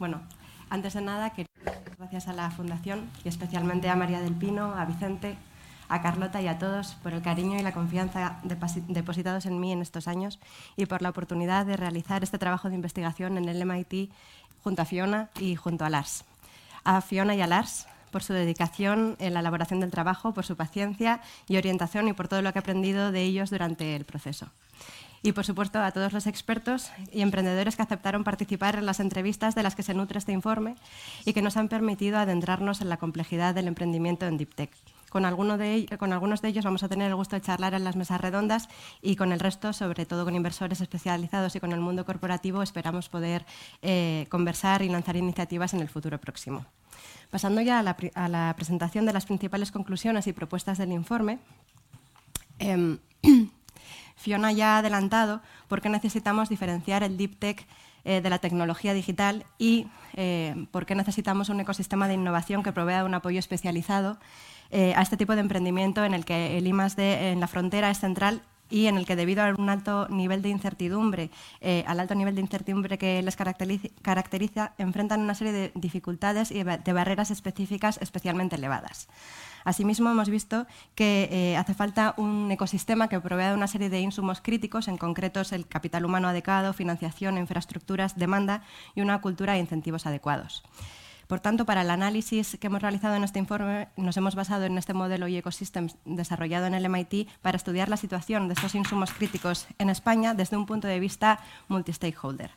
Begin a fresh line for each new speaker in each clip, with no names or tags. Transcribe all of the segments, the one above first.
Bueno, antes de nada, quería gracias a la Fundación y especialmente a María del Pino, a Vicente, a Carlota y a todos por el cariño y la confianza depositados en mí en estos años y por la oportunidad de realizar este trabajo de investigación en el MIT junto a Fiona y junto a Lars. A Fiona y a Lars por su dedicación en la elaboración del trabajo, por su paciencia y orientación y por todo lo que he aprendido de ellos durante el proceso. Y, por supuesto, a todos los expertos y emprendedores que aceptaron participar en las entrevistas de las que se nutre este informe y que nos han permitido adentrarnos en la complejidad del emprendimiento en Deep Tech. Con, alguno de, con, algunos de ellos vamos a tener el gusto de charlar en las mesas redondas y con el resto, sobre todo con inversores especializados y con el mundo corporativo, esperamos poder eh, conversar y lanzar iniciativas en el futuro próximo. Pasando ya a la, presentación de las principales conclusiones y propuestas del informe, eh, Fiona ya ha adelantado por qué necesitamos diferenciar el deep tech eh, de la tecnología digital y eh, por qué necesitamos un ecosistema de innovación que provea un apoyo especializado eh, a este tipo de emprendimiento en el que el I+D en la frontera es central y en el que debido alto nivel de incertidumbre, eh, al alto nivel de incertidumbre que les caracteriza, enfrentan una serie de dificultades y de barreras específicas especialmente elevadas. Asimismo, hemos visto que eh, hace falta un ecosistema que provea una serie de insumos críticos, en concreto el capital humano adecuado, financiación, infraestructuras, demanda y una cultura de incentivos adecuados. Por tanto, para el análisis que hemos realizado en este informe, nos hemos basado en este modelo y ecosystems desarrollado en el MIT para estudiar la situación de estos insumos críticos en España desde un punto de vista multi-stakeholder.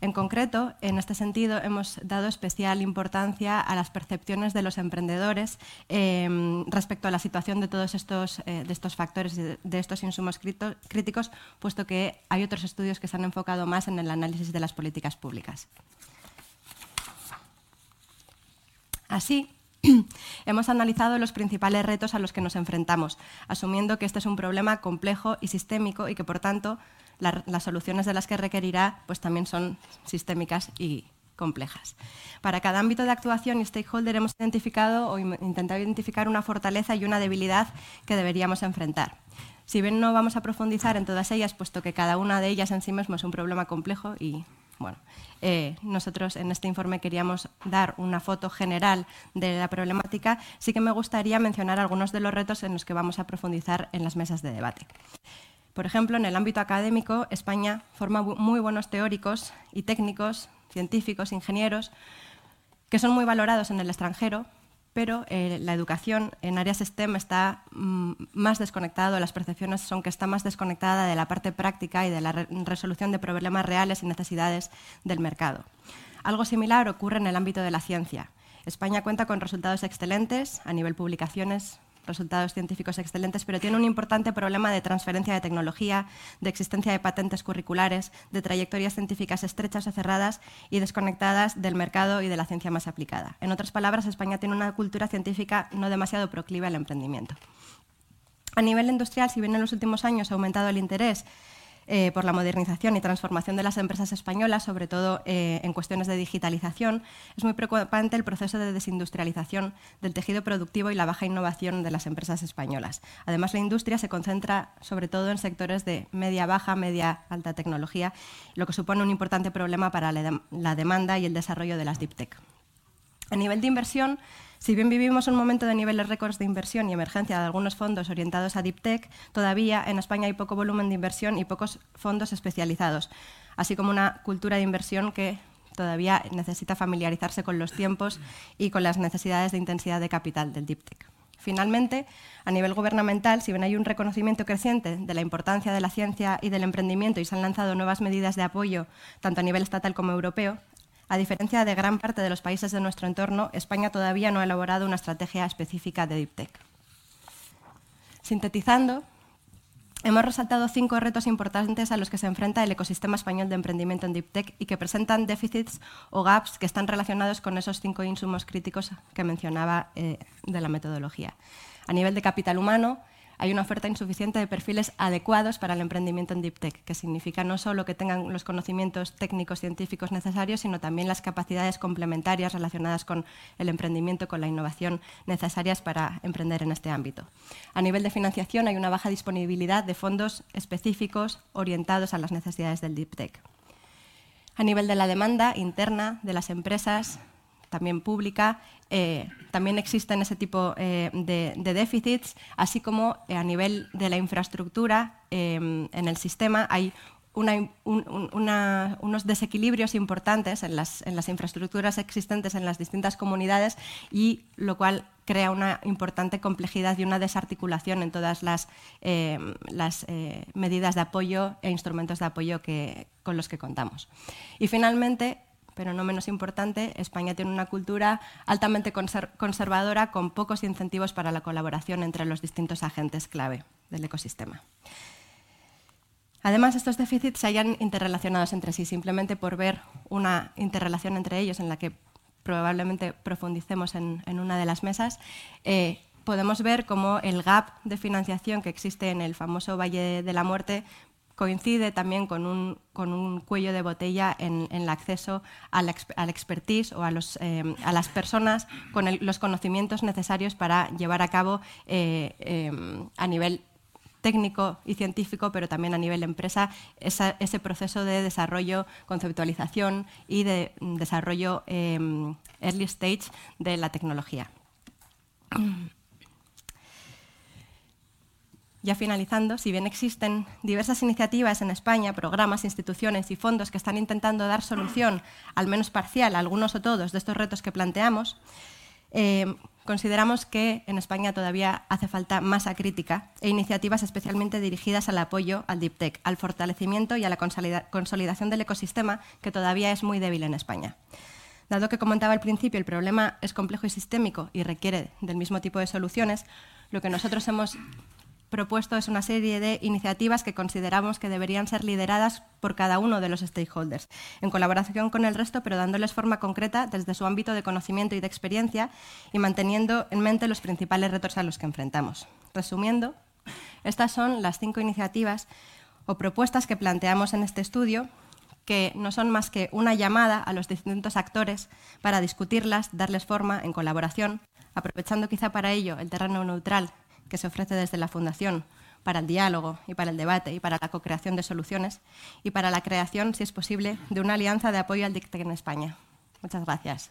En concreto, en este sentido, hemos dado especial importancia a las percepciones de los emprendedores eh, respecto a la situación de todos estos, eh, de estos factores, de, de estos insumos críticos, puesto que hay otros estudios que se han enfocado más en el análisis de las políticas públicas. Así, hemos analizado los principales retos a los que nos enfrentamos, asumiendo que este es un problema complejo y sistémico y que, por tanto, la, las soluciones de las que requerirá pues, también son sistémicas y complejas. Para cada ámbito de actuación y stakeholder hemos identificado o intentado identificar una fortaleza y una debilidad que deberíamos enfrentar. Si bien no vamos a profundizar en todas ellas, puesto que cada una de ellas en sí mismo es un problema complejo y bueno, eh, nosotros en este informe queríamos dar una foto general de la problemática, sí que me gustaría mencionar algunos de los retos en los que vamos a profundizar en las mesas de debate. Por ejemplo, en el ámbito académico, España forma muy buenos teóricos y técnicos, científicos, ingenieros, que son muy valorados en el extranjero, pero eh, la educación en áreas STEM está mm, más desconectada, las percepciones son que está más desconectada de la parte práctica y de la re resolución de problemas reales y necesidades del mercado. Algo similar ocurre en el ámbito de la ciencia. España cuenta con resultados excelentes a nivel publicaciones, resultados científicos excelentes, pero tiene un importante problema de transferencia de tecnología, de existencia de patentes curriculares, de trayectorias científicas estrechas o cerradas y desconectadas del mercado y de la ciencia más aplicada. En otras palabras, España tiene una cultura científica no demasiado proclive al emprendimiento. A nivel industrial, si bien en los últimos años ha aumentado el interés eh, por la modernización y transformación de las empresas españolas, sobre todo eh, en cuestiones de digitalización, es muy preocupante el proceso de desindustrialización del tejido productivo y la baja innovación de las empresas españolas. Además, la industria se concentra sobre todo en sectores de media baja, media alta tecnología, lo que supone un importante problema para la, la demanda y el desarrollo de las deep tech. A nivel de inversión, si bien vivimos un momento de niveles récords de inversión y emergencia de algunos fondos orientados a Deep Tech, todavía en España hay poco volumen de inversión y pocos fondos especializados, así como una cultura de inversión que todavía necesita familiarizarse con los tiempos y con las necesidades de intensidad de capital del Deep Tech. Finalmente, a nivel gubernamental, si bien hay un reconocimiento creciente de la importancia de la ciencia y del emprendimiento y se han lanzado nuevas medidas de apoyo, tanto a nivel estatal como europeo, a diferencia de gran parte de los países de nuestro entorno, España todavía no ha elaborado una estrategia específica de Deep Tech. Sintetizando, hemos resaltado cinco retos importantes a los que se enfrenta el ecosistema español de emprendimiento en Deep Tech y que presentan déficits o gaps que están relacionados con esos cinco insumos críticos que mencionaba eh, de la metodología. A nivel de capital humano, hay una oferta insuficiente de perfiles adecuados para el emprendimiento en Deep Tech, que significa no solo que tengan los conocimientos técnicos científicos necesarios, sino también las capacidades complementarias relacionadas con el emprendimiento, con la innovación necesarias para emprender en este ámbito. A nivel de financiación hay una baja disponibilidad de fondos específicos orientados a las necesidades del Deep Tech. A nivel de la demanda interna de las empresas, también pública, eh, también existen ese tipo eh, de, déficits, así como eh, a nivel de la infraestructura en el sistema hay unos desequilibrios importantes en las, infraestructuras existentes en las distintas comunidades y lo cual crea una importante complejidad y una desarticulación en todas las, las medidas de apoyo e instrumentos de apoyo que, con los que contamos. Y finalmente, pero no menos importante, España tiene una cultura altamente conservadora con pocos incentivos para la colaboración entre los distintos agentes clave del ecosistema. Además, estos déficits se hayan interrelacionados entre sí, simplemente por ver una interrelación entre ellos en la que probablemente profundicemos en, una de las mesas, eh, podemos ver cómo el gap de financiación que existe en el famoso Valle de la Muerte coincide también con un, con un cuello de botella en, el acceso al, expertise o a, los, eh, a, las personas con los conocimientos necesarios para llevar a cabo eh, em, a nivel técnico y científico, pero también a nivel empresa, ese proceso de desarrollo, conceptualización y de desarrollo early stage de la tecnología. Ya finalizando, si bien existen diversas iniciativas en España, programas, instituciones y fondos que están intentando dar solución, al menos parcial, a algunos o todos de estos retos que planteamos, eh, consideramos que en España todavía hace falta masa crítica e iniciativas especialmente dirigidas al apoyo al Deep Tech, al fortalecimiento y a la consolidación del ecosistema que todavía es muy débil en España. Dado que comentaba al principio, el problema es complejo y sistémico y requiere del mismo tipo de soluciones, lo que nosotros hemos propuesto es una serie de iniciativas que consideramos que deberían ser lideradas por cada uno de los stakeholders, en colaboración con el resto, pero dándoles forma concreta desde su ámbito de conocimiento y de experiencia y manteniendo en mente los principales retos a los que enfrentamos. Resumiendo, estas son las cinco iniciativas o propuestas que planteamos en este estudio que no son más que una llamada a los distintos actores para discutirlas, darles forma en colaboración, aprovechando quizá para ello el terreno neutral que se ofrece desde la Fundación para el diálogo y para el debate y para la co-creación de soluciones y para la creación, si es posible, de una alianza de apoyo al DICTEC en España. Muchas gracias.